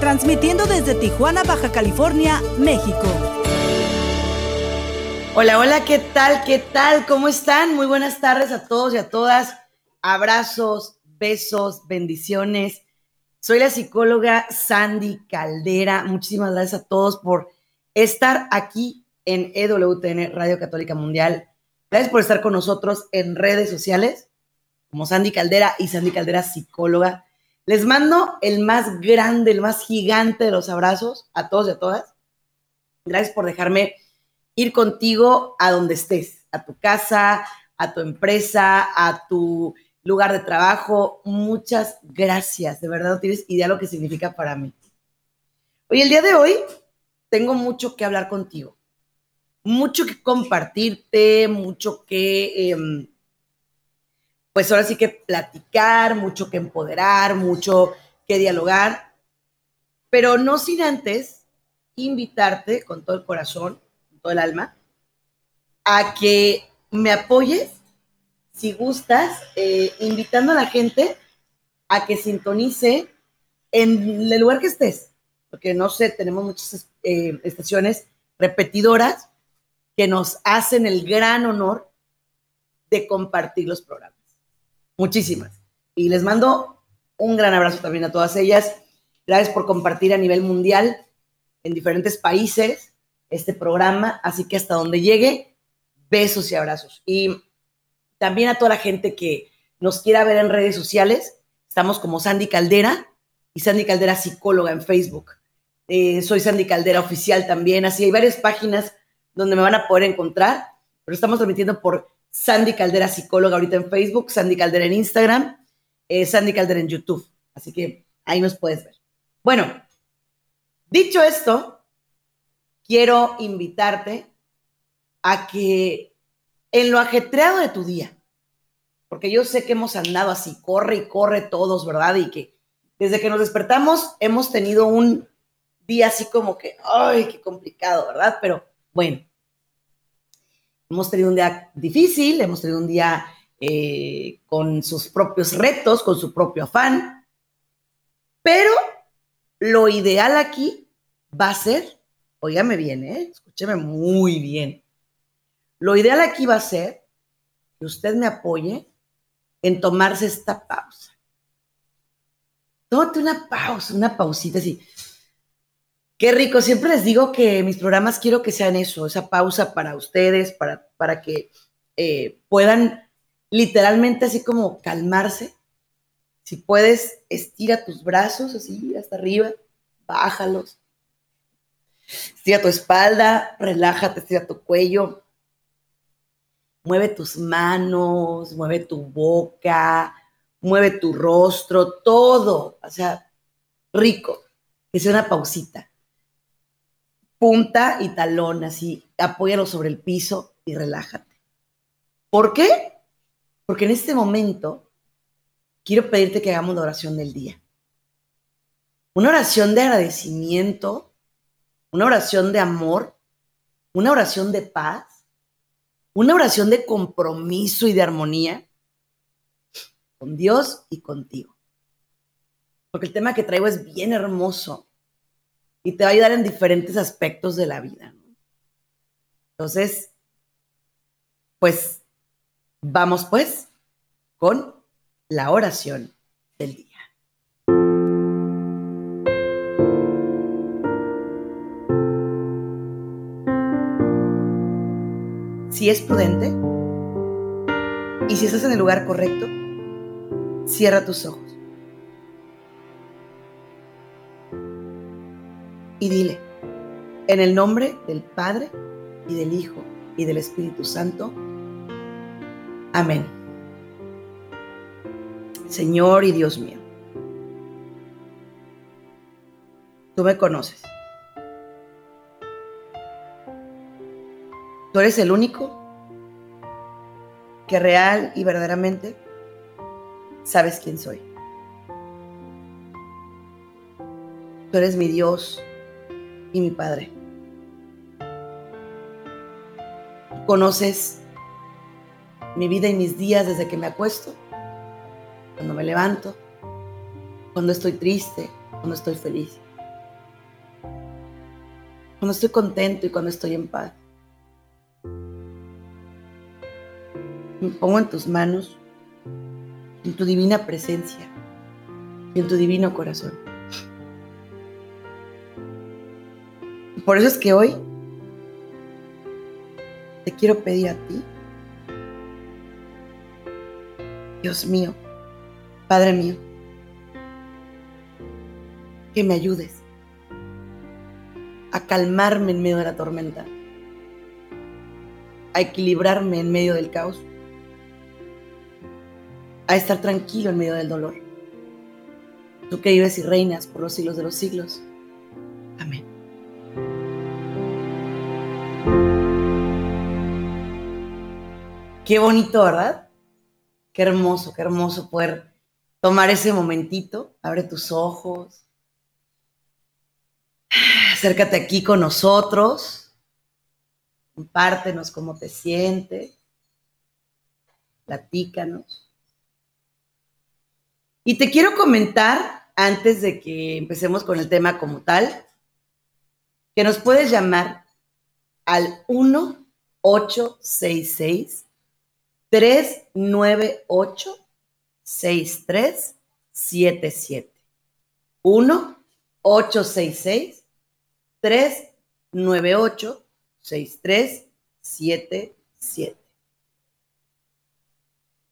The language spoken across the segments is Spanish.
transmitiendo desde Tijuana, Baja California, México. Hola, hola, ¿qué tal? ¿Qué tal? ¿Cómo están? Muy buenas tardes a todos y a todas. Abrazos, besos, bendiciones. Soy la psicóloga Sandy Caldera. Muchísimas gracias a todos por estar aquí en EWTN Radio Católica Mundial. Gracias por estar con nosotros en redes sociales como Sandy Caldera y Sandy Caldera Psicóloga. Les mando el más grande, el más gigante de los abrazos a todos y a todas. Gracias por dejarme ir contigo a donde estés, a tu casa, a tu empresa, a tu lugar de trabajo. Muchas gracias, de verdad no tienes idea lo que significa para mí. Hoy, el día de hoy, tengo mucho que hablar contigo, mucho que compartirte, mucho que, em, pues ahora sí que platicar, mucho que empoderar, mucho que dialogar, pero no sin antes invitarte con todo el corazón el alma, a que me apoyes, si gustas, eh, invitando a la gente a que sintonice en el lugar que estés, porque no sé, tenemos muchas eh, estaciones repetidoras que nos hacen el gran honor de compartir los programas. Muchísimas. Y les mando un gran abrazo también a todas ellas. Gracias por compartir a nivel mundial en diferentes países este programa, así que hasta donde llegue, besos y abrazos. Y también a toda la gente que nos quiera ver en redes sociales, estamos como Sandy Caldera y Sandy Caldera Psicóloga en Facebook. Eh, soy Sandy Caldera Oficial también, así hay varias páginas donde me van a poder encontrar, pero estamos transmitiendo por Sandy Caldera Psicóloga ahorita en Facebook, Sandy Caldera en Instagram, eh, Sandy Caldera en YouTube, así que ahí nos puedes ver. Bueno, dicho esto, quiero invitarte a que en lo ajetreado de tu día, porque yo sé que hemos andado así, corre y corre todos, ¿verdad? Y que desde que nos despertamos hemos tenido un día así como que, ay, qué complicado, ¿verdad? Pero bueno, hemos tenido un día difícil, hemos tenido un día eh, con sus propios retos, con su propio afán, pero lo ideal aquí va a ser Óigame bien, ¿eh? escúcheme muy bien. Lo ideal aquí va a ser que usted me apoye en tomarse esta pausa. Tómate una pausa, una pausita así. Qué rico, siempre les digo que mis programas quiero que sean eso, esa pausa para ustedes, para, para que eh, puedan literalmente así como calmarse. Si puedes, estira tus brazos así hasta arriba, bájalos, Estira tu espalda, relájate, estira tu cuello. Mueve tus manos, mueve tu boca, mueve tu rostro, todo. O sea, rico. Que sea una pausita. Punta y talón, así. Apóyalo sobre el piso y relájate. ¿Por qué? Porque en este momento quiero pedirte que hagamos la oración del día. Una oración de agradecimiento una oración de amor, una oración de paz, una oración de compromiso y de armonía con Dios y contigo. Porque el tema que traigo es bien hermoso y te va a ayudar en diferentes aspectos de la vida. Entonces, pues vamos pues con la oración del día. si es prudente y si estás en el lugar correcto, cierra tus ojos. y dile, en el nombre del Padre y del Hijo y del Espíritu Santo. Amén. Señor y Dios mío, tú me conoces. Tú eres el único que real y verdaderamente sabes quién soy. Tú eres mi Dios, y mi Padre. Conoces mi vida y mis días desde que me acuesto, cuando me levanto, cuando estoy triste, cuando estoy feliz, cuando estoy contento y cuando estoy en paz. Me pongo en tus manos, en tu divina presencia y en tu divino corazón. Por eso es que hoy te quiero pedir a ti, Dios mío, Padre mío, que me ayudes a calmarme en medio de la tormenta, a equilibrarme en medio del caos, a estar tranquilo en medio del dolor. Tú que vives y reinas por los siglos de los siglos. Amén. Qué bonito, ¿verdad? Qué hermoso, qué hermoso poder tomar ese momentito. Abre tus ojos. Acércate aquí con nosotros. Compártenos cómo te sientes. Platícanos. Y te quiero comentar, antes de que empecemos con el tema como tal, que nos puedes llamar al 1866 398 6377. 1 866 398 6377.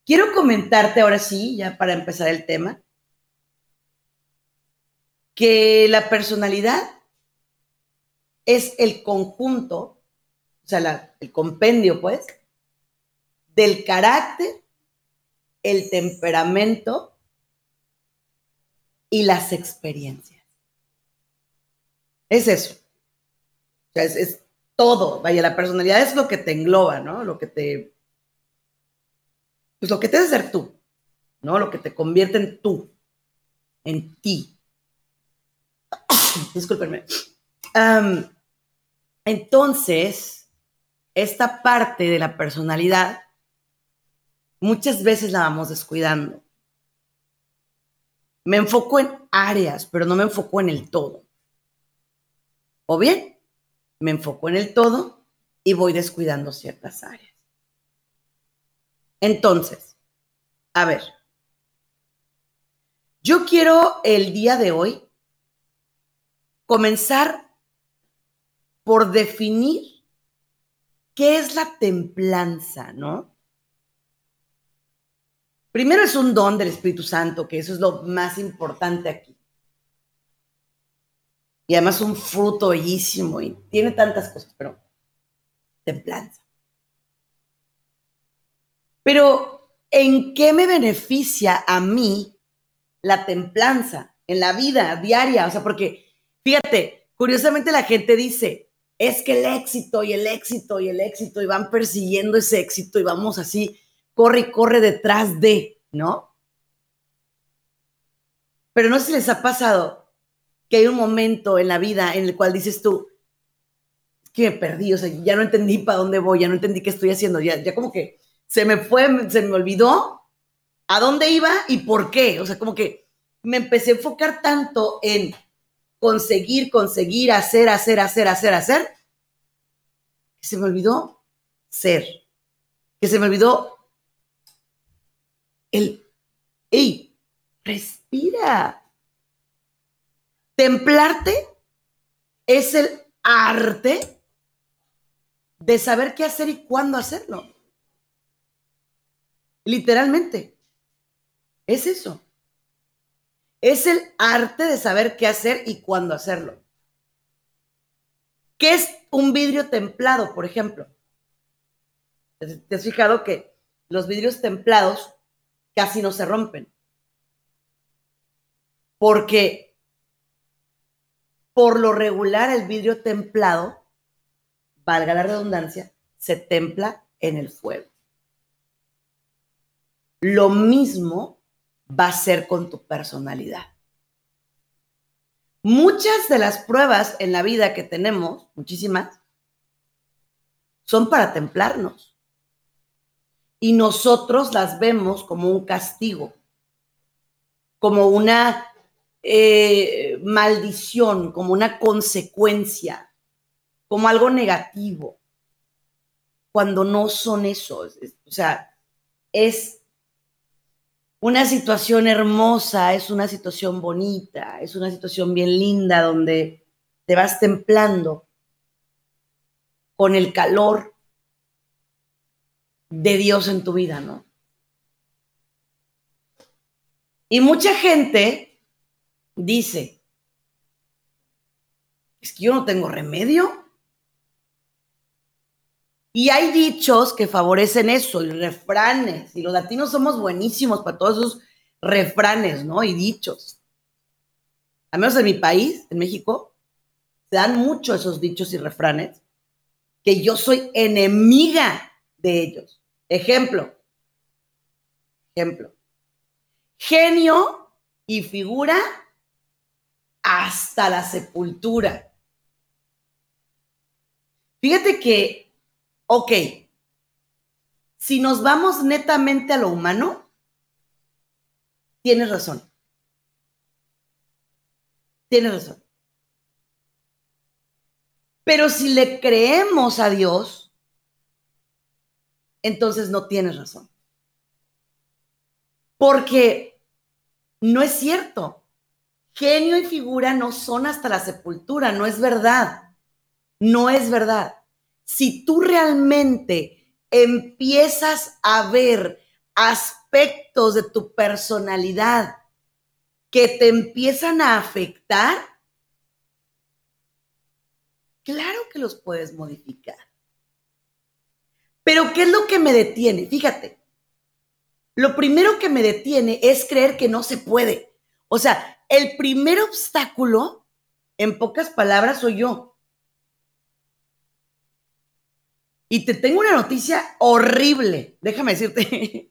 Quiero comentarte ahora sí, ya para empezar el tema, que la personalidad es el conjunto, o sea, el compendio, pues, del carácter, el temperamento y las experiencias. Es eso. O sea, es, todo. Vaya, la personalidad es lo que te engloba, ¿no? Lo que te. Pues lo que te hace ser tú, ¿no? Lo que te convierte en tú, en ti. Discúlpenme. Entonces, esta parte de la personalidad muchas veces la vamos descuidando. Me enfoco en áreas, pero no me enfoco en el todo. O bien, me enfoco en el todo y voy descuidando ciertas áreas. Entonces, a ver, yo quiero el día de hoy comenzar por definir qué es la templanza, ¿no? Primero es un don del Espíritu Santo, que eso es lo más importante aquí. Y además un fruto bellísimo y tiene tantas cosas, pero templanza. Pero, ¿en qué me beneficia a mí la templanza en la vida diaria? O sea, porque, fíjate, curiosamente la gente dice, es que el éxito y el éxito y el éxito y van persiguiendo ese éxito y vamos así, corre y corre detrás de, ¿no? Pero no sé si les ha pasado que hay un momento en la vida en el cual dices tú, que me perdí, o sea, ya no entendí para dónde voy, ya no entendí qué estoy haciendo, ya, ya como que se me fue, se me olvidó a dónde iba y por qué, o sea, como que me empecé a enfocar tanto en conseguir, conseguir, hacer, hacer, hacer, hacer, hacer, que se me olvidó ser, que se me olvidó el, hey, respira. Templarte es el arte de saber qué hacer y cuándo hacerlo. Literalmente. Es eso. Es el arte de saber qué hacer y cuándo hacerlo. ¿Qué es un vidrio templado, por ejemplo? ¿Te has fijado que los vidrios templados casi no se rompen? Porque por lo regular el vidrio templado, valga la redundancia, se templa en el fuego. Lo mismo va a ser con tu personalidad. Muchas de las pruebas en la vida que tenemos, muchísimas, son para templarnos. Y nosotros las vemos como un castigo, como una eh, maldición, como una consecuencia, como algo negativo, cuando no son eso. O sea, es una situación hermosa, es una situación bonita, es una situación bien linda donde te vas templando con el calor de Dios en tu vida, ¿no? Y mucha gente dice, es que yo no tengo remedio. Y hay dichos que favorecen eso, y refranes, y los latinos somos buenísimos para todos esos refranes, ¿no? Y dichos. Al menos en mi país, en México, se dan mucho esos dichos y refranes que yo soy enemiga de ellos. Ejemplo, ejemplo, genio y figura hasta la sepultura. Fíjate que, ok, si nos vamos netamente a lo humano, tienes razón. Tienes razón. Pero si le creemos a Dios, entonces no tienes razón. Porque no es cierto. Genio y figura no son hasta la sepultura, no es verdad. No es verdad. Si tú realmente empiezas a ver aspectos de tu personalidad que te empiezan a afectar, Claro que los puedes modificar. Pero ¿qué es lo que me detiene? Fíjate, lo primero que me detiene es creer que no se puede. O sea, el primer obstáculo, en pocas palabras, soy yo. Y te tengo una noticia horrible, déjame decirte.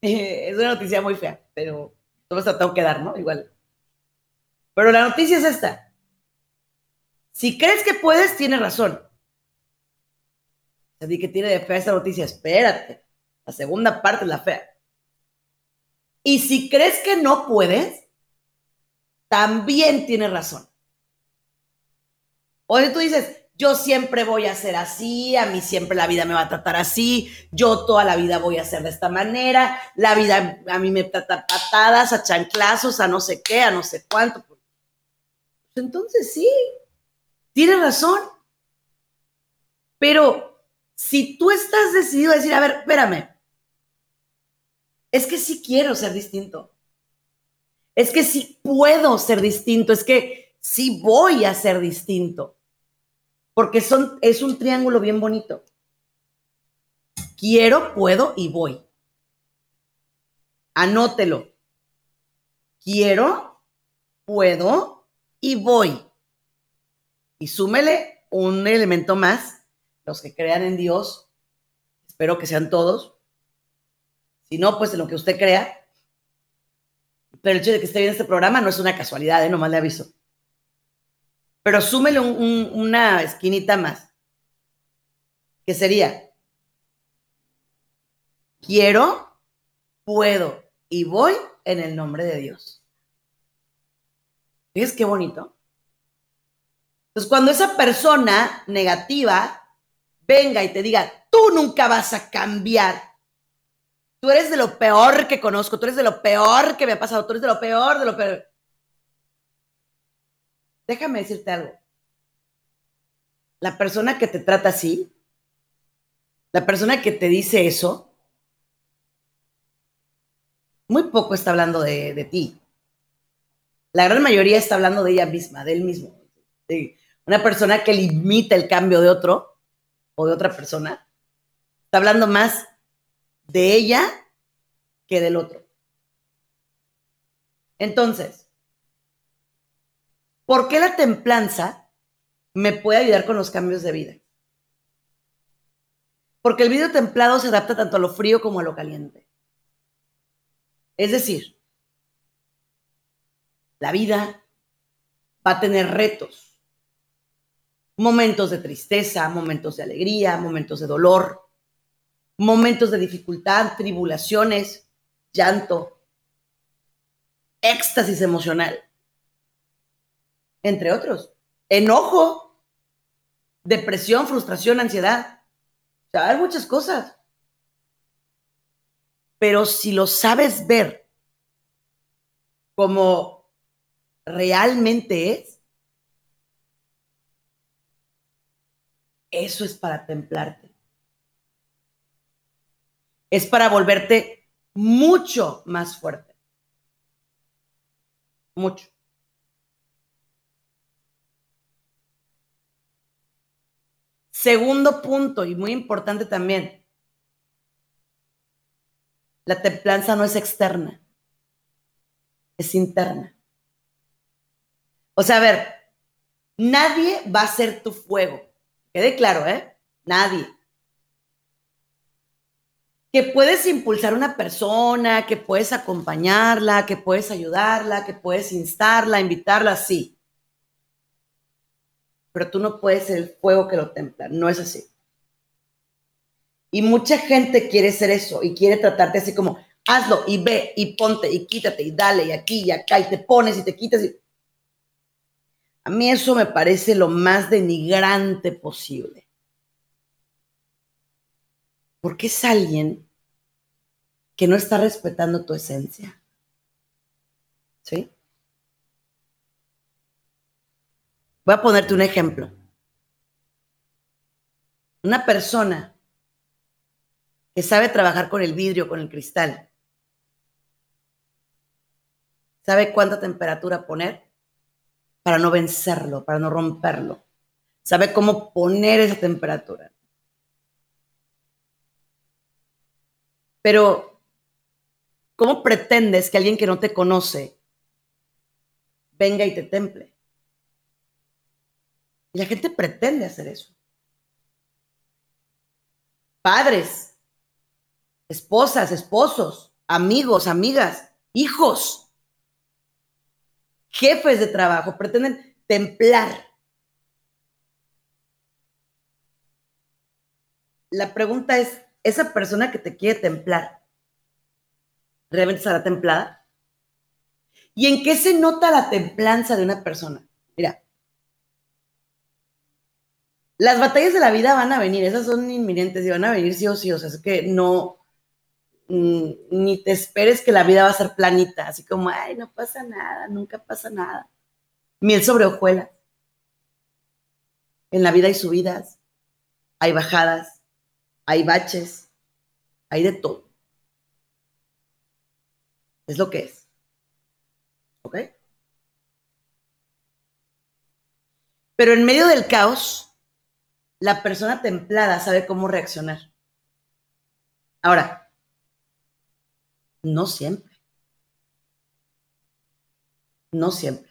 es una noticia muy fea, pero todo esto tengo que dar, ¿no? Igual. Pero la noticia es esta. Si crees que puedes, tienes razón. Así que tiene de fea esta noticia, espérate. La segunda parte es la fea. Y si crees que no puedes, también tienes razón. O tú dices, yo siempre voy a ser así, a mí siempre la vida me va a tratar así, yo toda la vida voy a ser de esta manera, la vida a mí me trata patadas, a chanclazos, a no sé qué, a no sé cuánto. Pues entonces sí, Tienes razón. Pero si tú estás decidido a decir, a ver, espérame, es que sí quiero ser distinto. Es que sí puedo ser distinto. Es que sí voy a ser distinto. Porque son, es un triángulo bien bonito. Quiero, puedo y voy. Anótelo. Quiero, puedo y voy. Y súmele un elemento más, los que crean en Dios, espero que sean todos. Si no, pues en lo que usted crea. Pero el hecho de que esté viendo este programa no es una casualidad, ¿eh? nomás le aviso. Pero súmele una esquinita más, que sería, quiero, puedo y voy en el nombre de Dios. ¿Ves qué bonito? Entonces, cuando esa persona negativa venga y te diga, tú nunca vas a cambiar, tú eres de lo peor que conozco, tú eres de lo peor que me ha pasado, tú eres de lo peor, de lo peor. Déjame decirte algo. La persona que te trata así, la persona que te dice eso, muy poco está hablando de, de ti. La gran mayoría está hablando de ella misma, de él mismo. De, una persona que limita el cambio de otro o de otra persona, está hablando más de ella que del otro. Entonces, ¿por qué la templanza me puede ayudar con los cambios de vida? Porque el vidrio templado se adapta tanto a lo frío como a lo caliente. Es decir, la vida va a tener retos, momentos de tristeza, momentos de alegría, momentos de dolor, momentos de dificultad, tribulaciones, llanto, éxtasis emocional, entre otros, enojo, depresión, frustración, ansiedad. O sea, hay muchas cosas. Pero si lo sabes ver como realmente es, eso es para templarte. Es para volverte mucho más fuerte. Mucho. Segundo punto, y muy importante también, la templanza no es externa, es interna. O sea, a ver, nadie va a ser tu fuego. Quede claro, ¿eh? Nadie. Que puedes impulsar a una persona, que puedes acompañarla, que puedes ayudarla, que puedes instarla, invitarla, sí. Pero tú no puedes ser el fuego que lo templa, no es así. Y mucha gente quiere ser eso y quiere tratarte así como, hazlo y ve y ponte y quítate y dale y aquí y acá y te pones y te quitas. A mí eso me parece lo más denigrante posible. Porque es alguien que no está respetando tu esencia. ¿Sí? Voy a ponerte un ejemplo. Una persona que sabe trabajar con el vidrio, con el cristal. Sabe cuánta temperatura poner para no vencerlo, para no romperlo. Sabe cómo poner esa temperatura. Pero, ¿cómo pretendes que alguien que no te conoce venga y te temple? Y la gente pretende hacer eso. Padres esposas, esposos, amigos, amigas, hijos, jefes de trabajo, pretenden templar. La pregunta es, ¿esa persona que te quiere templar, realmente estará templada? ¿Y en qué se nota la templanza de una persona? Mira, las batallas de la vida van a venir, esas son inminentes y van a venir sí o sí, o sea, es que no, ni te esperes que la vida va a ser planita, así como, ay, no pasa nada, nunca pasa nada. Miel sobre hojuelas. En la vida hay subidas, hay bajadas, hay baches, hay de todo. Es lo que es. ¿Ok? Pero en medio del caos, la persona templada sabe cómo reaccionar. Ahora, no siempre. No siempre.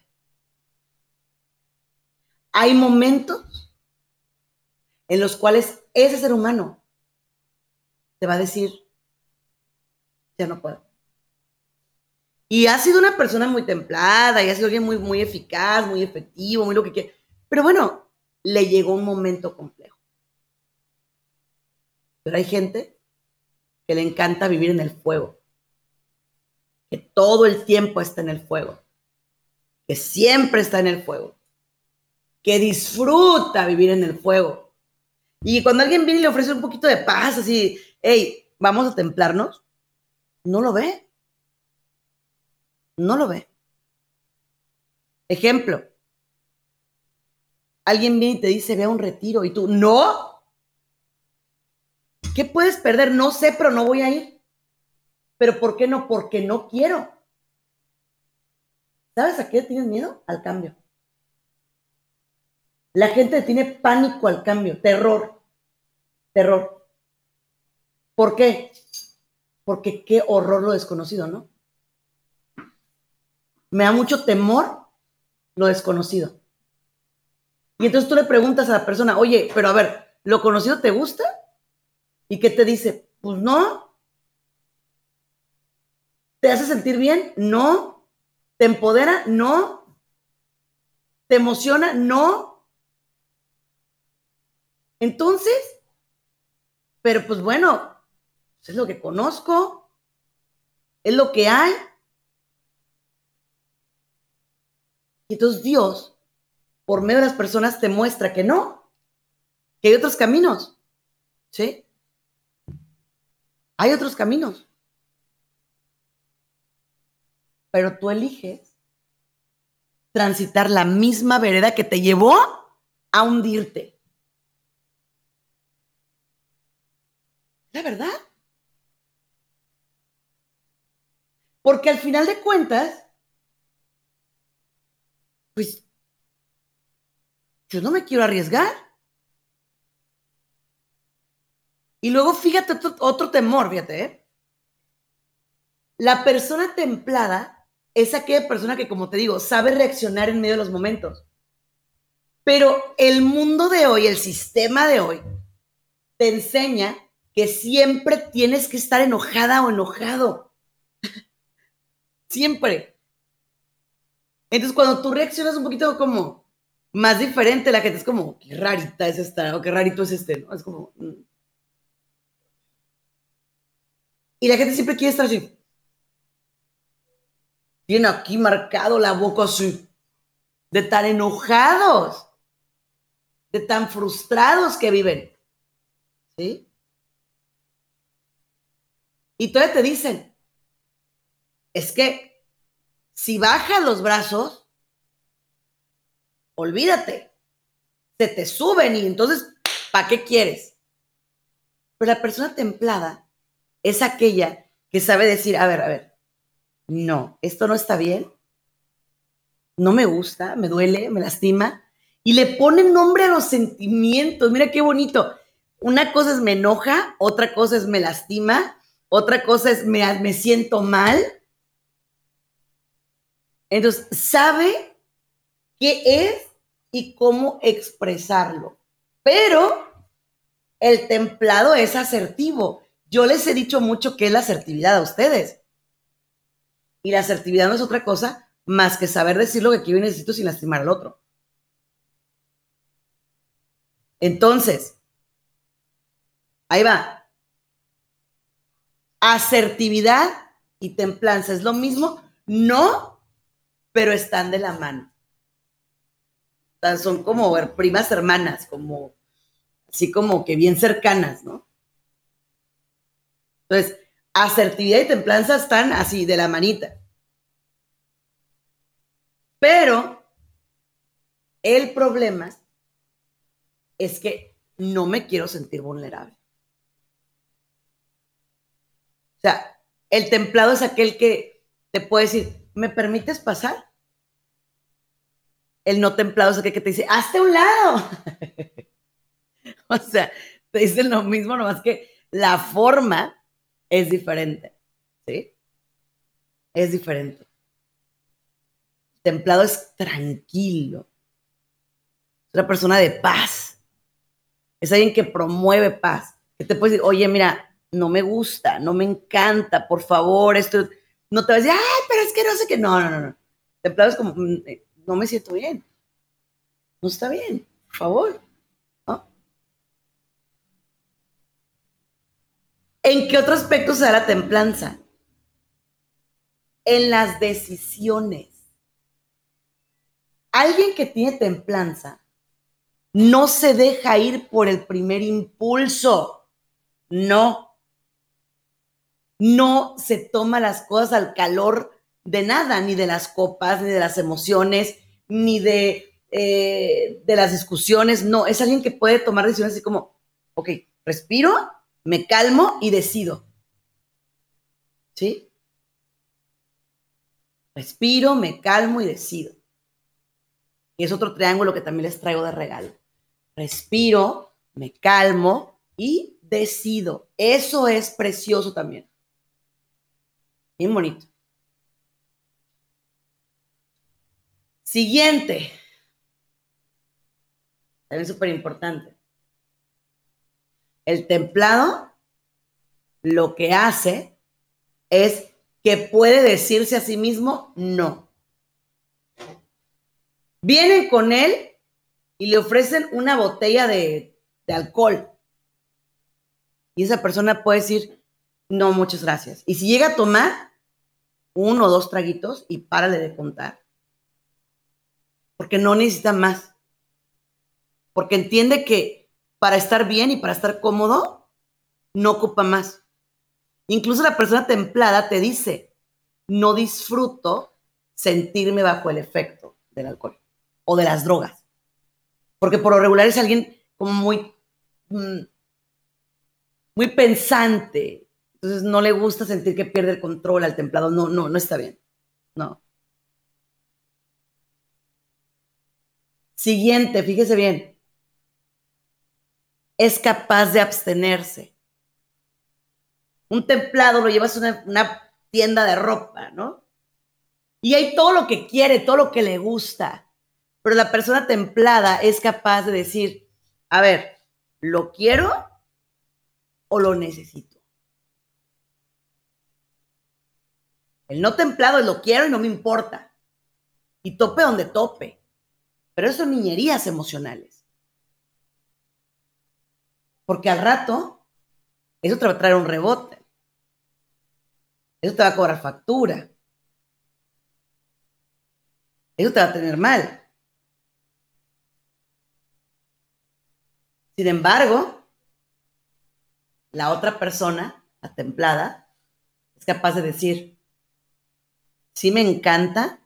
Hay momentos en los cuales ese ser humano te va a decir, ya no puedo. Y ha sido una persona muy templada y ha sido alguien muy, muy eficaz, muy efectivo, muy lo que quiere. Pero bueno, le llegó un momento complejo. Pero hay gente que le encanta vivir en el fuego que todo el tiempo está en el fuego, que siempre está en el fuego, que disfruta vivir en el fuego. Y cuando alguien viene y le ofrece un poquito de paz, así, hey, vamos a templarnos, no lo ve. No lo ve. Ejemplo, alguien viene y te dice, ve a un retiro y tú, no. ¿Qué puedes perder? No sé, pero no voy a ir. ¿Pero por qué no? Porque no quiero. ¿Sabes a qué tienes miedo? Al cambio. La gente tiene pánico al cambio, terror, terror. ¿Por qué? Porque qué horror lo desconocido, ¿no? Me da mucho temor lo desconocido. Y entonces tú le preguntas a la persona, oye, pero a ver, ¿lo conocido te gusta? ¿Y qué te dice? Pues no. ¿Te hace sentir bien? No. ¿Te empodera? No. ¿Te emociona? No. Entonces, pero pues bueno, es lo que conozco, es lo que hay. Y entonces Dios, por medio de las personas, te muestra que no, que hay otros caminos. ¿Sí? Hay otros caminos. Pero tú eliges transitar la misma vereda que te llevó a hundirte. La verdad. Porque al final de cuentas, pues yo no me quiero arriesgar. Y luego fíjate otro, temor, fíjate, ¿eh? La persona templada es aquella persona que, como te digo, sabe reaccionar en medio de los momentos. Pero el mundo de hoy, el sistema de hoy, te enseña que siempre tienes que estar enojada o enojado. siempre. Entonces, cuando tú reaccionas un poquito como más diferente, la gente es como, qué rarita es esta, o qué rarito es este, ¿no? Es como... Mm. Y la gente siempre quiere estar así. Tiene aquí marcado la boca así. De tan enojados. De tan frustrados que viven. ¿Sí? Y todavía te dicen, es que si bajas los brazos, olvídate, se te suben y entonces, ¿para qué quieres? Pero la persona templada es aquella que sabe decir, a ver, a ver, no, esto no está bien, no me gusta, me duele, me lastima, y le pone nombre a los sentimientos. Mira qué bonito. Una cosa es me enoja, otra cosa es me lastima, otra cosa es me, me siento mal. Entonces, sabe qué es y cómo expresarlo. Pero el templado es asertivo. Yo les he dicho mucho que es la asertividad a ustedes. Y la asertividad no es otra cosa más que saber decir lo que quiero y necesito sin lastimar al otro. Entonces, ahí va. Asertividad y templanza es lo mismo, no, pero están de la mano. Son como primas hermanas, como así como que bien cercanas, ¿no? Entonces, asertividad y templanza están así, de la manita. Pero el problema es que no me quiero sentir vulnerable. O sea, el templado es aquel que te puede decir, ¿me permites pasar? El no templado es aquel que te dice, hazte un lado. o sea, te dicen lo mismo, nomás que la forma es diferente, ¿sí? Es diferente. Templado es tranquilo. Es una persona de paz. Es alguien que promueve paz. Que te puede decir, oye, mira, no me gusta, no me encanta, por favor, esto. No te vas a decir, ay, pero es que no sé qué. No, no, no, no. Templado es como, mm, eh, no me siento bien. No está bien, por favor. ¿En qué otro aspecto se da la templanza? En las decisiones. Alguien que tiene templanza no se deja ir por el primer impulso. No. No se toma las cosas al calor de nada, ni de las copas, ni de las emociones, ni de, eh, de las discusiones. No, es alguien que puede tomar decisiones así como, ok, respiro me calmo y decido. ¿Sí? Respiro, me calmo y decido. Y es otro triángulo que también les traigo de regalo. Respiro, me calmo y decido. Eso es precioso también. Bien bonito. Siguiente. También súper importante. El templado lo que hace es que puede decirse a sí mismo no. Vienen con él y le ofrecen una botella de, de alcohol. Y esa persona puede decir, no, muchas gracias. Y si llega a tomar uno o dos traguitos y párale de contar. Porque no necesita más. Porque entiende que para estar bien y para estar cómodo, no ocupa más. Incluso la persona templada te dice, no disfruto sentirme bajo el efecto del alcohol o de las drogas. Porque por lo regular es alguien como muy, mm, muy pensante. Entonces no le gusta sentir que pierde el control al templado. No, no, no está bien. No. Siguiente, fíjese bien. Es capaz de abstenerse un templado lo llevas a una, tienda de ropa, ¿no? Y hay todo lo que quiere, todo lo que le gusta. Pero la persona templada es capaz de decir, a ver, ¿lo quiero o lo necesito? El no templado lo quiero y no me importa. Y tope donde tope. Pero eso son niñerías emocionales. Porque al rato, eso te va a traer un rebote. Eso te va a cobrar factura. Eso te va a tener mal. Sin embargo, la otra persona, la templada, es capaz de decir, sí me encanta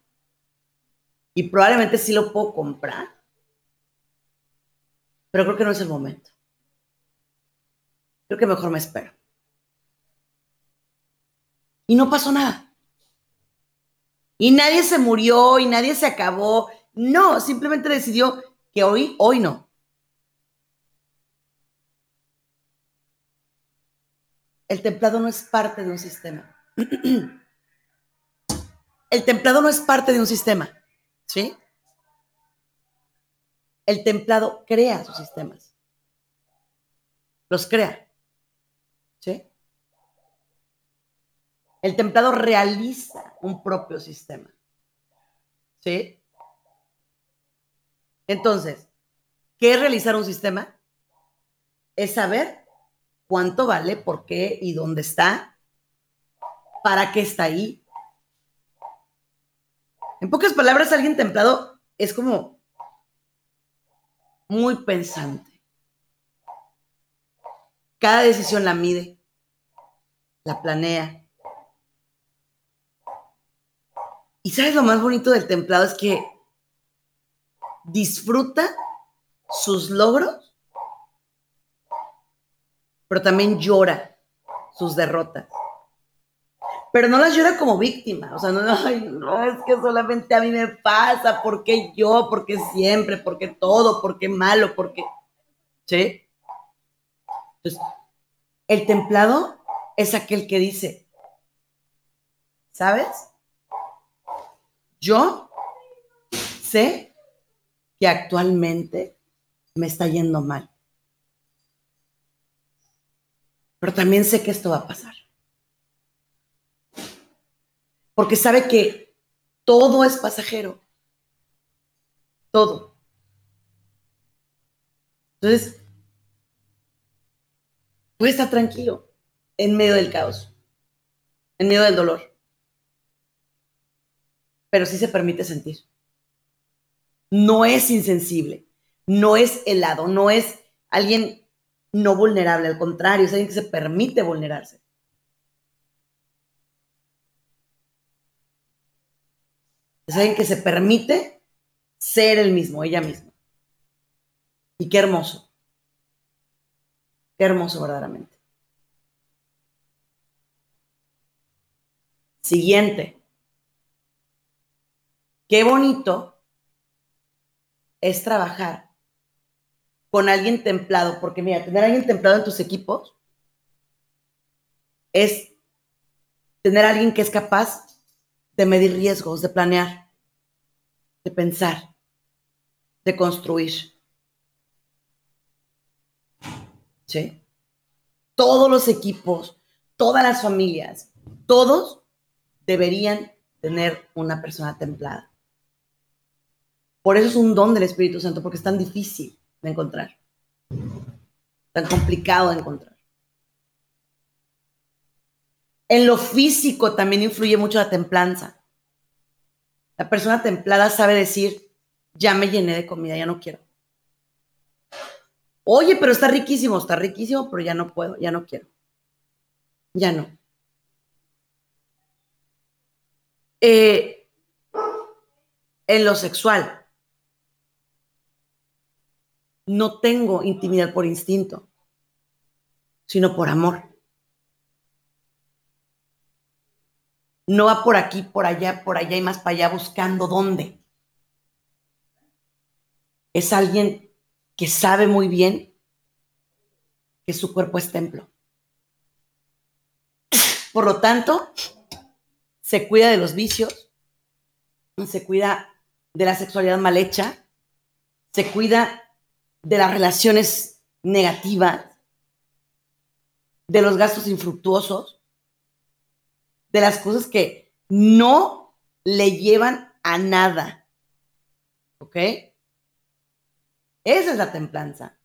y probablemente sí lo puedo comprar, pero creo que no es el momento. Creo que mejor me espero y no pasó nada. Y nadie se murió y nadie se acabó. No, simplemente decidió que hoy, hoy no. El templado no es parte de un sistema. El templado no es parte de un sistema, ¿sí? El templado crea sus sistemas. Los crea, El templado realiza un propio sistema. ¿Sí? Entonces, ¿qué es realizar un sistema? Es saber cuánto vale, por qué y dónde está, para qué está ahí. En pocas palabras, alguien templado es como muy pensante. Cada decisión la mide, la planea, Y sabes lo más bonito del templado es que disfruta sus logros, pero también llora sus derrotas. Pero no las llora como víctima, o sea, no, no, es que solamente a mí me pasa, porque yo, porque siempre, porque todo, porque malo, porque... ¿Sí? Entonces, el templado es aquel que dice, ¿sabes? Yo sé que actualmente me está yendo mal. Pero también sé que esto va a pasar. Porque sabe que todo es pasajero. Todo. Entonces, puede estar tranquilo en medio del caos, en medio del dolor pero sí se permite sentir. No es insensible, no es helado, no es alguien no vulnerable, al contrario, es alguien que se permite vulnerarse. Es alguien que se permite ser el mismo, ella misma. Y qué hermoso. Qué hermoso verdaderamente. Siguiente. Qué bonito es trabajar con alguien templado, porque mira, tener a alguien templado en tus equipos es tener a alguien que es capaz de medir riesgos, de planear, de pensar, de construir. ¿Sí? Todos los equipos, todas las familias, todos deberían tener una persona templada. Por eso es un don del Espíritu Santo, porque es tan difícil de encontrar, tan complicado de encontrar. En lo físico también influye mucho la templanza. La persona templada sabe decir, ya me llené de comida, ya no quiero. Oye, pero está riquísimo, está riquísimo, pero ya no puedo, ya no quiero. Ya no. Eh, en lo sexual, no tengo intimidad por instinto, sino por amor. No va por aquí, por allá, por allá y más para allá buscando dónde. Es alguien que sabe muy bien que su cuerpo es templo. Por lo tanto, se cuida de los vicios, se cuida de la sexualidad mal hecha, se cuida de las relaciones negativas, de los gastos infructuosos, de las cosas que no le llevan a nada. ¿Ok? Esa es la templanza.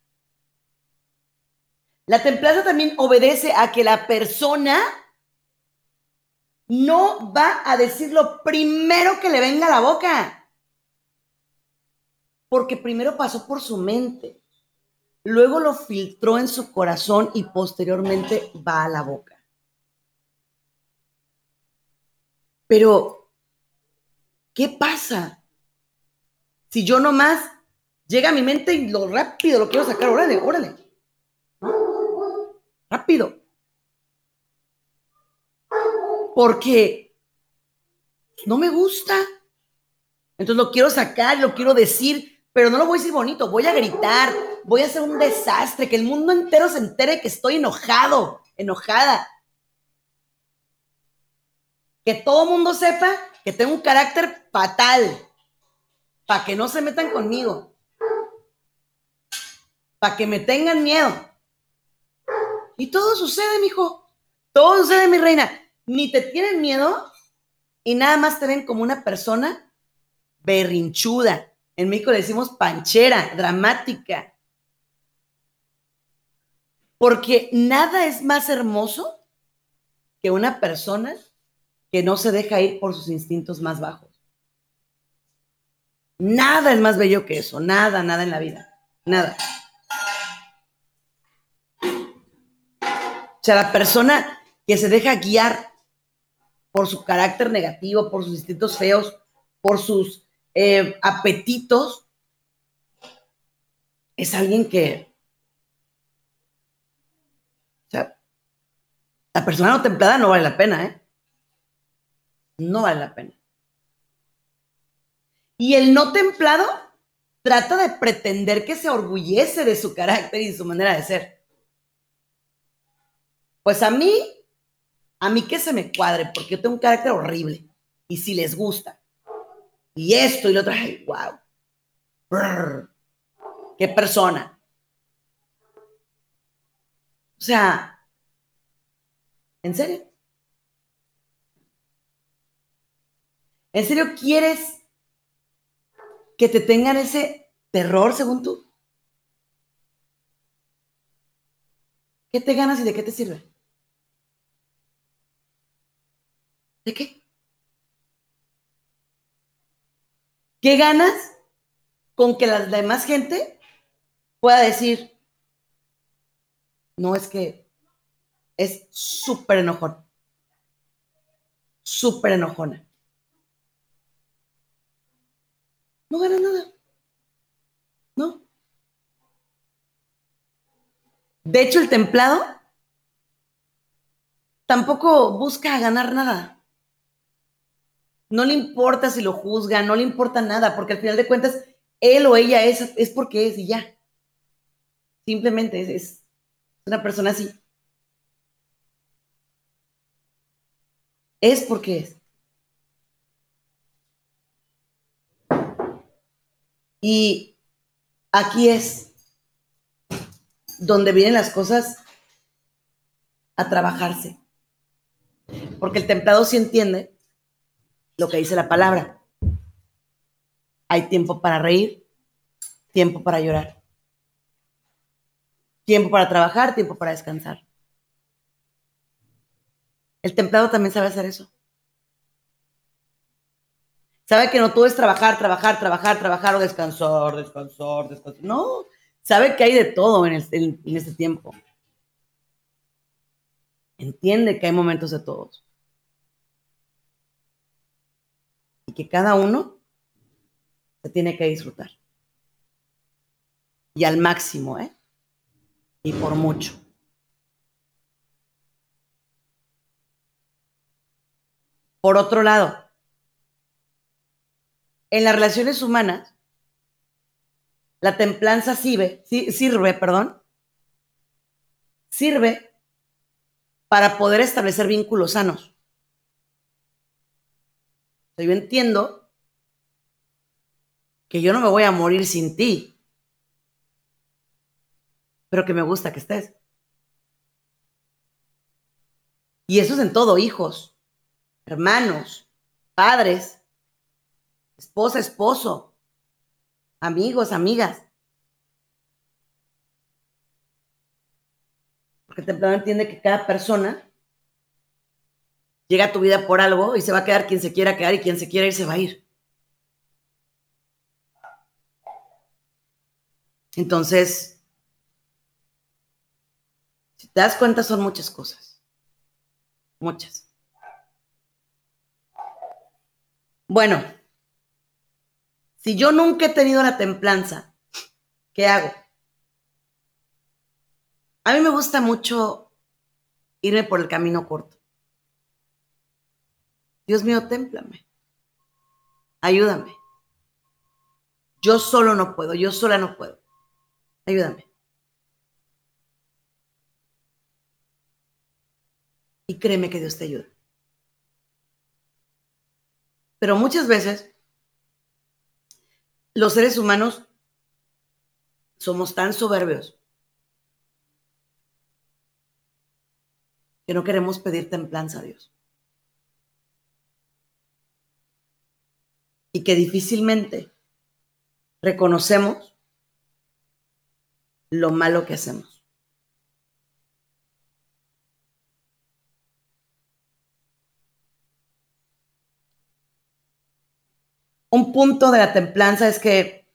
La templanza también obedece a que la persona no va a decir lo primero que le venga a la boca. Porque primero pasó por su mente, luego lo filtró en su corazón y posteriormente va a la boca. Pero, ¿qué pasa? Si yo nomás llega a mi mente y lo rápido lo quiero sacar, órale, órale. Rápido. Porque no me gusta. Entonces lo quiero sacar, lo quiero decir, pero no lo voy a decir bonito, voy a gritar, voy a hacer un desastre, que el mundo entero se entere que estoy enojado, enojada que todo mundo sepa que tengo un carácter fatal, para que no se metan conmigo, para que me tengan miedo. Y todo sucede, mijo. Todo sucede, mi reina. Ni te tienen miedo y nada más te ven como una persona berrinchuda. En México le decimos panchera, dramática. Porque nada es más hermoso que una persona que no se deja ir por sus instintos más bajos. Nada es más bello que eso, nada, nada en la vida, nada. O sea, la persona que se deja guiar por su carácter negativo, por sus instintos feos, por sus eh, apetitos, es alguien que, o sea, la persona no templada no vale la pena, ¿eh? no vale la pena. Y el no templado trata de pretender que se orgullece de su carácter y de su manera de ser. Pues a mí, a mí que se me cuadre, porque yo tengo un carácter horrible. Y si les gusta. Y esto y lo otro, ay, wow. qué persona. O sea, ¿en serio? ¿En serio quieres que te tengan ese terror según tú? ¿Qué te ganas y de qué te sirve? ¿De qué? ¿Qué ganas con que la demás gente pueda decir, no es que es súper enojón, súper enojona? no gana nada. ¿No? De hecho, el templado tampoco busca ganar nada. No le importa si lo juzga, no le importa nada, porque al final de cuentas, él o ella es, es porque es y ya. Simplemente es, es una persona así. Es porque es. Y aquí es donde vienen las cosas a trabajarse. Porque el templado sí entiende lo que dice la palabra. Hay tiempo para reír, tiempo para llorar, tiempo para trabajar, tiempo para descansar. El templado también sabe hacer eso. Sabe que no todo es trabajar, trabajar, trabajar, trabajar o descansar, descansar, descansar. No, sabe que hay de todo en, en este tiempo. Entiende que hay momentos de todos. Y que cada uno se tiene que disfrutar. Y al máximo, ¿eh? Y por mucho. Por otro lado, en las relaciones humanas, la templanza sirve, sirve, perdón, sirve para poder establecer vínculos sanos. Yo entiendo que yo no me voy a morir sin ti, pero que me gusta que estés. Y eso es en todo, hijos hermanos, padres, esposa, esposo, amigos, amigas. Porque el templado entiende que cada persona llega tu vida por algo y se va a quedar quien se quiera quedar y quien se quiera ir se va a ir. Entonces, si te das cuenta, son muchas cosas. Muchas. Bueno, si yo nunca he tenido la templanza, ¿qué hago? A mí me gusta mucho irme por el camino corto. Dios mío, témplame. Ayúdame. Yo solo no puedo, yo sola no puedo. Ayúdame. Y créeme que Dios te ayuda. Pero muchas veces los seres humanos somos tan soberbios que no queremos pedir templanza a Dios. Y que difícilmente reconocemos lo malo que hacemos. un punto de la templanza es que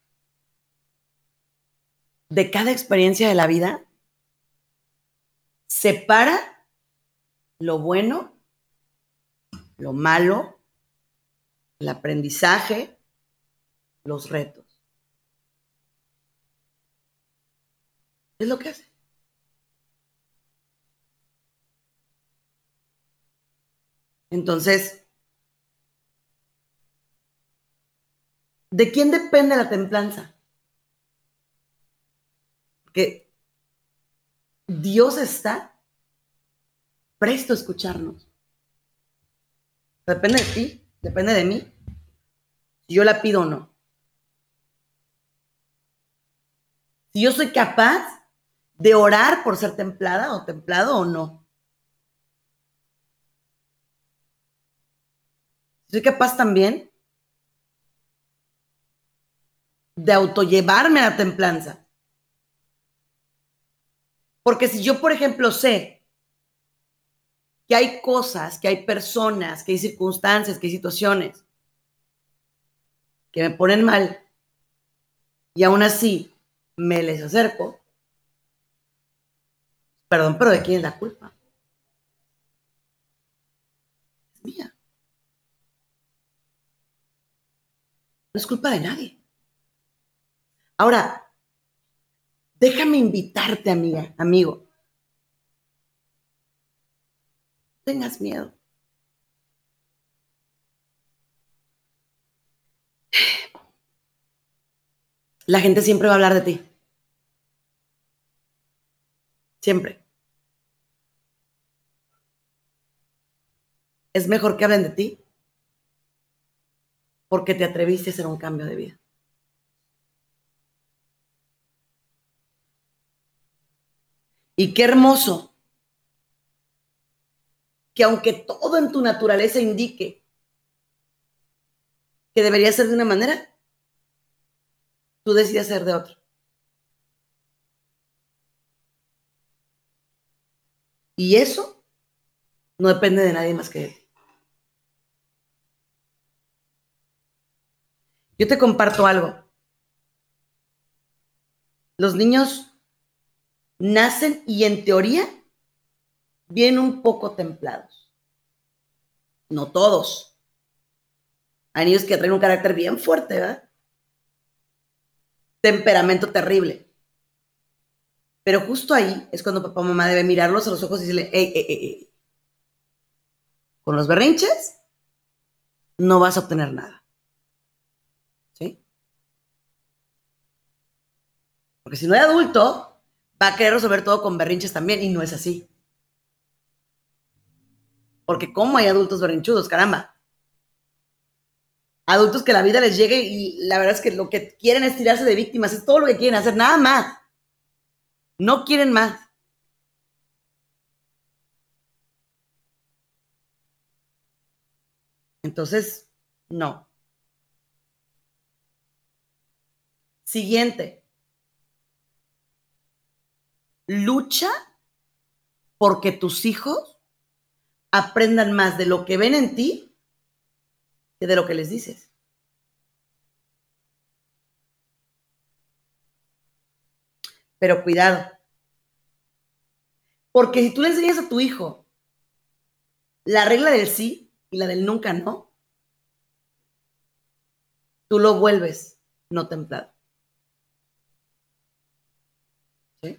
de cada experiencia de la vida separa lo bueno, lo malo, el aprendizaje, los retos. Es lo que hace. Entonces, ¿De quién depende la templanza? Que Dios está presto a escucharnos. Depende de ti, depende de mí. Si yo la pido o no. Si yo soy capaz de orar por ser templada o templado o no. Soy capaz también de autollevarme a la templanza. Porque si yo, por ejemplo, sé que hay cosas, que hay personas, que hay circunstancias, que hay situaciones que me ponen mal y aún así me les acerco, perdón, pero ¿de quién es la culpa? Es mía. No es culpa de nadie. Ahora, déjame invitarte, amiga, amigo. Tengas miedo. La gente siempre va a hablar de ti. Siempre. Es mejor que hablen de ti porque te atreviste a hacer un cambio de vida. Y qué hermoso que aunque todo en tu naturaleza indique que debería ser de una manera, tú decides ser de otra. Y eso no depende de nadie más que de ti. Yo te comparto algo. Los niños nacen y en teoría vienen un poco templados. No todos. Hay niños que traen un carácter bien fuerte, ¿verdad? Temperamento terrible. Pero justo ahí es cuando papá o mamá debe mirarlos a los ojos y decirle, ey, ey, ey, con los berrinches no vas a obtener nada. ¿Sí? Porque si no hay adulto, va a querer resolver todo con berrinches también y no es así. Porque ¿cómo hay adultos berrinchudos? Caramba. Adultos que la vida les llegue y la verdad es que lo que quieren es tirarse de víctimas, es todo lo que quieren hacer, nada más. No quieren más. Entonces, no. Siguiente. Lucha porque tus hijos aprendan más de lo que ven en ti que de lo que les dices. Pero cuidado. Porque si tú le enseñas a tu hijo la regla del sí y la del nunca no, tú lo vuelves no templado. ¿Sí?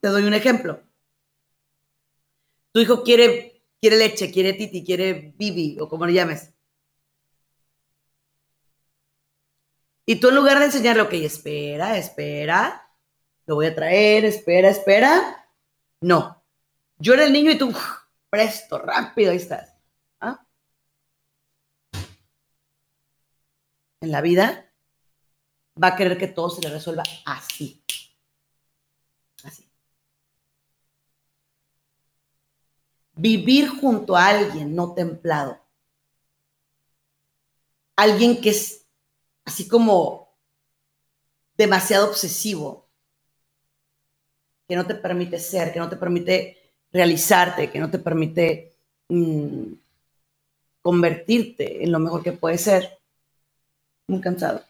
Te doy un ejemplo. Tu hijo quiere, quiere leche, quiere titi, quiere bibi o como le llames. Y tú en lugar de enseñarle, ok, espera, espera, lo voy a traer, espera, espera. No. Yo era el niño y tú, presto, rápido, ahí estás. ¿Ah? En la vida va a querer que todo se le resuelva así. Así. Vivir junto a alguien no templado. Alguien que es así como demasiado obsesivo, que no te permite ser, que no te permite realizarte, que no te permite mm, convertirte en lo mejor que puedes ser. Muy cansado.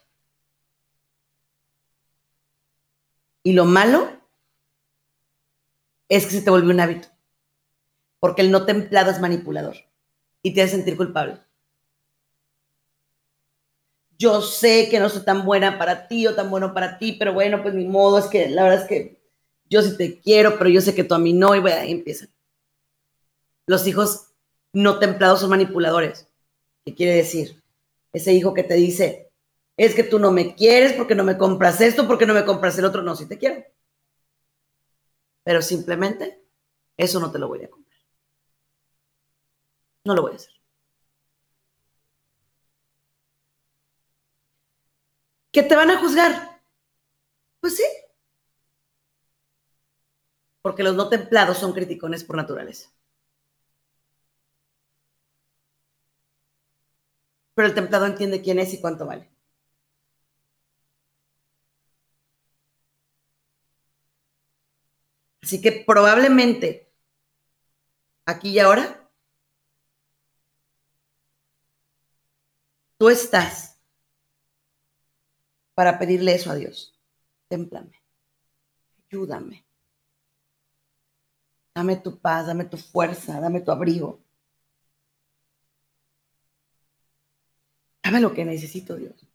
Y lo malo es que se te vuelve un hábito, porque el no templado es manipulador y te hace sentir culpable yo sé que no soy tan buena para ti o tan bueno para ti, pero bueno, pues mi modo es que la verdad es que yo sí te quiero, pero yo sé que tú a mí no, y bueno, ahí empiezan. Los hijos no templados son manipuladores. ¿Qué quiere decir? Ese hijo que te dice, es que tú no me quieres porque no me compras esto, porque no me compras el otro, no, sí te quiero. Pero simplemente eso no te lo voy a comprar. No lo voy a hacer. ¿Que te van a juzgar? Pues sí. Porque los no templados son criticones por naturaleza. Pero el templado entiende quién es y cuánto vale. Así que probablemente aquí y ahora tú estás para pedirle eso a Dios. Témplame, ayúdame. Dame tu paz, dame tu fuerza, dame tu abrigo. Dame lo que necesito, Dios.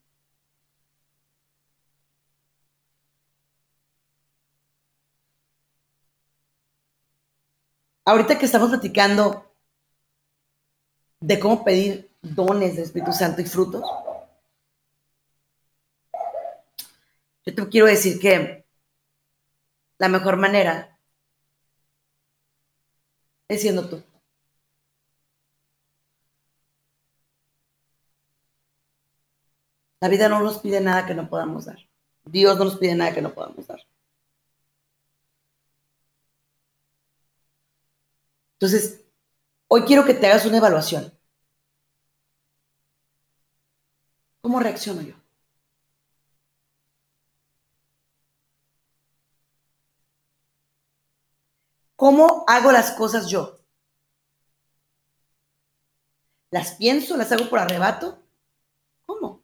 Ahorita que estamos platicando de cómo pedir dones de Espíritu Santo y frutos, Yo te quiero decir que la mejor manera es siendo tú. La vida no nos pide nada que no podamos dar. Dios no nos pide nada que no podamos dar. Entonces, hoy quiero que te hagas una evaluación. ¿Cómo reacciono yo? ¿Cómo hago las cosas yo? ¿Las pienso? ¿Las hago por arrebato? ¿Cómo?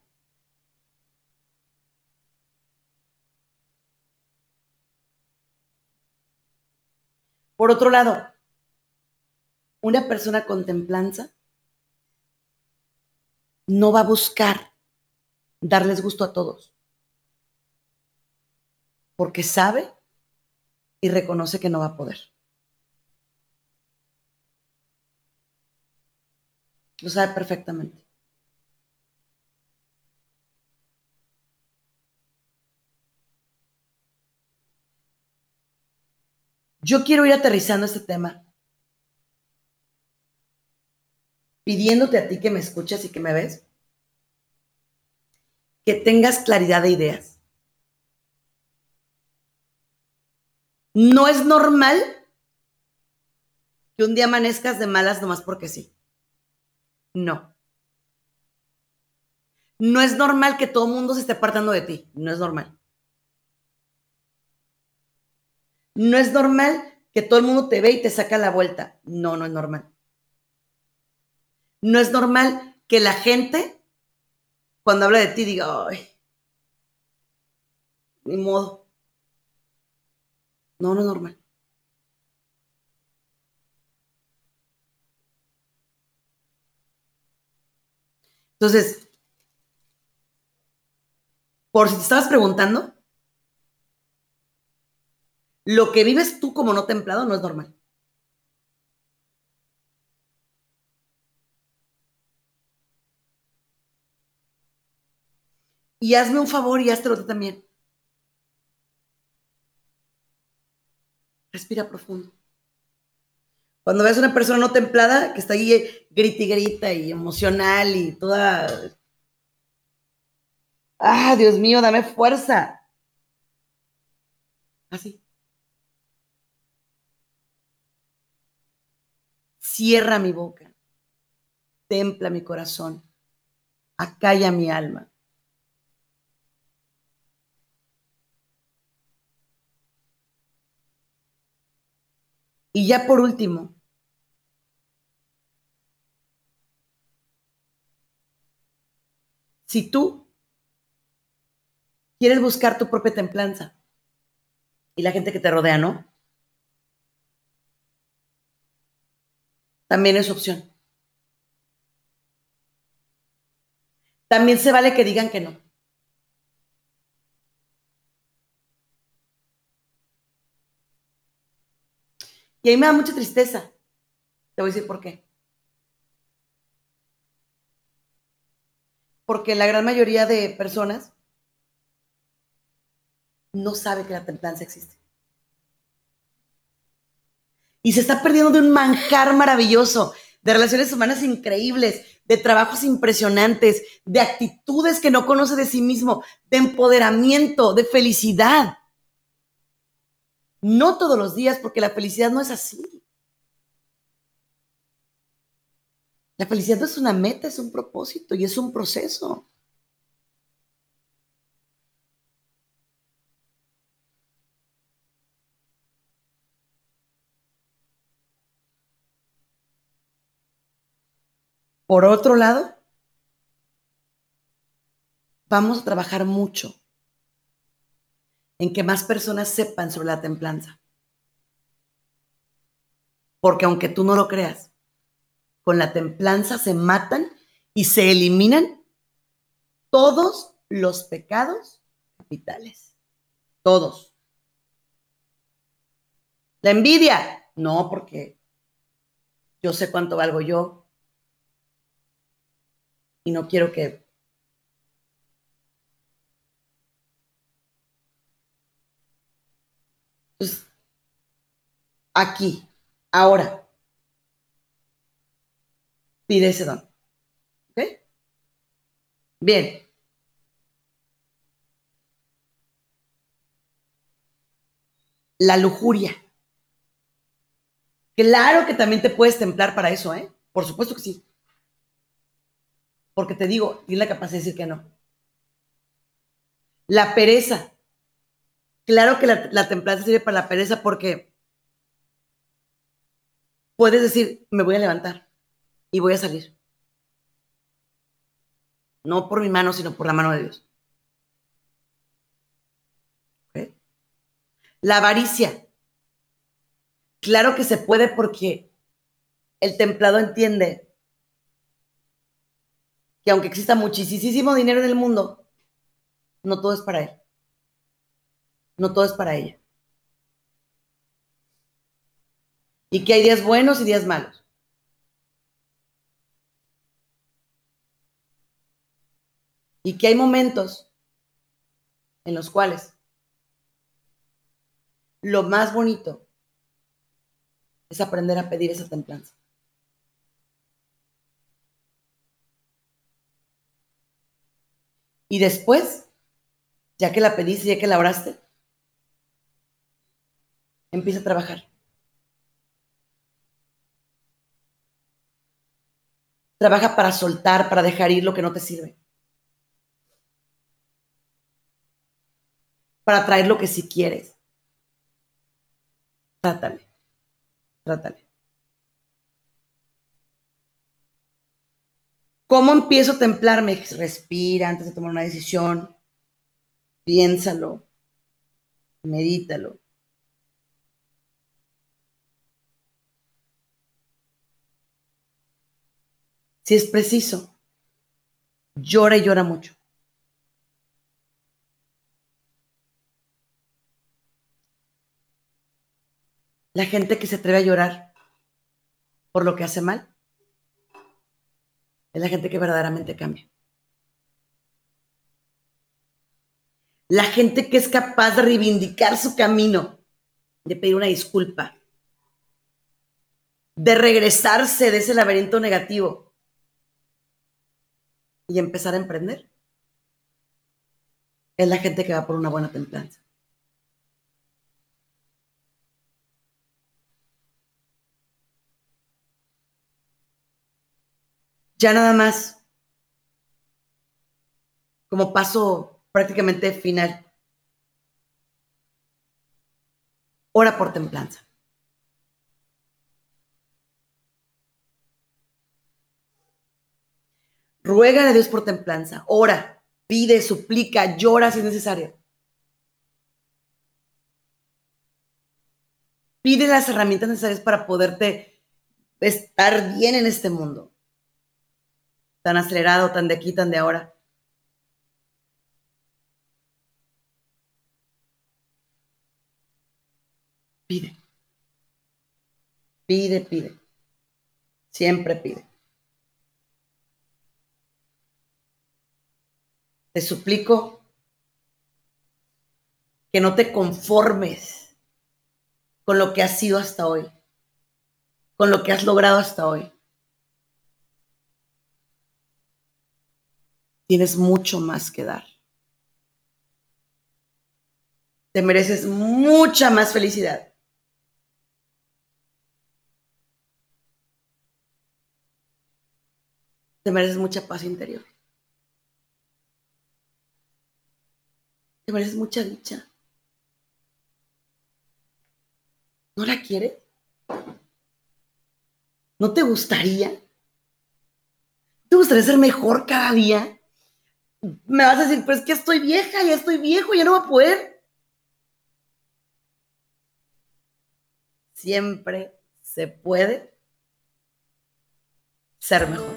Por otro lado, una persona con templanza no va a buscar darles gusto a todos, porque sabe y reconoce que no va a poder. Lo sabe perfectamente. Yo quiero ir aterrizando este tema, pidiéndote a ti que me escuchas y que me ves, que tengas claridad de ideas. No es normal que un día amanezcas de malas nomás porque sí. No. No es normal que todo el mundo se esté apartando de ti. No es normal. No es normal que todo el mundo te ve y te saca la vuelta. No, no es normal. No es normal que la gente, cuando habla de ti, diga, ay, ni modo. No, no es normal. Entonces, por si te estabas preguntando, lo que vives tú como no templado no es normal. Y hazme un favor y hazte tú también. Respira profundo. Cuando ves a una persona no templada que está ahí eh, grita y grita y emocional y toda. Ah, Dios mío, dame fuerza. Así. Cierra mi boca, templa mi corazón, acalla mi alma. Y ya por último, si tú quieres buscar tu propia templanza y la gente que te rodea, ¿no? También es opción. También se vale que digan que no. Y ahí me da mucha tristeza. Te voy a decir por qué. Porque la gran mayoría de personas no sabe que la templanza existe y se está perdiendo de un manjar maravilloso, de relaciones humanas increíbles, de trabajos impresionantes, de actitudes que no conoce de sí mismo, de empoderamiento, de felicidad. No todos los días, porque la felicidad no es así. La felicidad no es una meta, es un propósito y es un proceso. Por otro lado, vamos a trabajar mucho en que más personas sepan sobre la templanza. Porque aunque tú no lo creas, con la templanza se matan y se eliminan todos los pecados capitales. Todos. La envidia, no, porque yo sé cuánto valgo yo, y no quiero que... Pues, aquí, ahora, pide ese don. ¿Ok? Bien. La lujuria. Claro que también te puedes templar para eso, ¿eh? Por supuesto que sí. Porque te digo, tienes la capacidad de decir que no. La pereza. Claro que la, la templanza sirve para la pereza porque puedes decir, me voy a levantar y voy a salir. No por mi mano, sino por la mano de Dios. La avaricia. Claro que se puede porque el templado entiende que aunque exista muchísimo dinero en el mundo, no todo es para él. No todo es para ella. Y que hay días buenos y días malos. Y que hay momentos en los cuales lo más bonito es aprender a pedir esa templanza. Y después, ya que la pediste, ya que la oraste, empieza a trabajar. Trabaja para soltar, para dejar ir lo que no te sirve. Para traer lo que sí quieres. Trátale. Trátale. ¿Cómo empiezo a templarme? Respira antes de tomar una decisión. Piénsalo. Medítalo. Si es preciso, llora y llora mucho. La gente que se atreve a llorar por lo que hace mal es la gente que verdaderamente cambia. La gente que es capaz de reivindicar su camino, de pedir una disculpa, de regresarse de ese laberinto negativo y empezar a emprender, es la gente que va por una buena templanza. Ya nada más, como paso prácticamente final, ora por templanza. Ruega a Dios por templanza, ora, pide, suplica, llora si es necesario. Pide las herramientas necesarias para poderte estar bien en este mundo tan acelerado, tan de aquí, tan de ahora. Pide. Pide, pide. Siempre pide. Te suplico que no te conformes con lo que has sido hasta hoy, con lo que has logrado hasta hoy. tienes mucho más que dar. Te mereces mucha más felicidad. Te mereces mucha paz interior. Te mereces mucha dicha. ¿No la quieres? ¿No te gustaría? ¿Te gustaría ser mejor cada día? me vas a decir, pero es que estoy vieja, ya estoy viejo, ya no voy a poder. Siempre se puede ser mejor.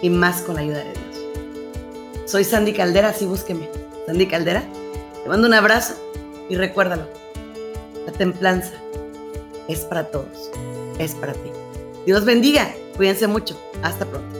Y más con la ayuda de Dios. Soy Sandy Caldera, así búsqueme. Sandy Caldera. Te mando un abrazo y recuérdalo. La templanza es para todos. Es para ti. Dios bendiga. Cuídense mucho. Hasta pronto.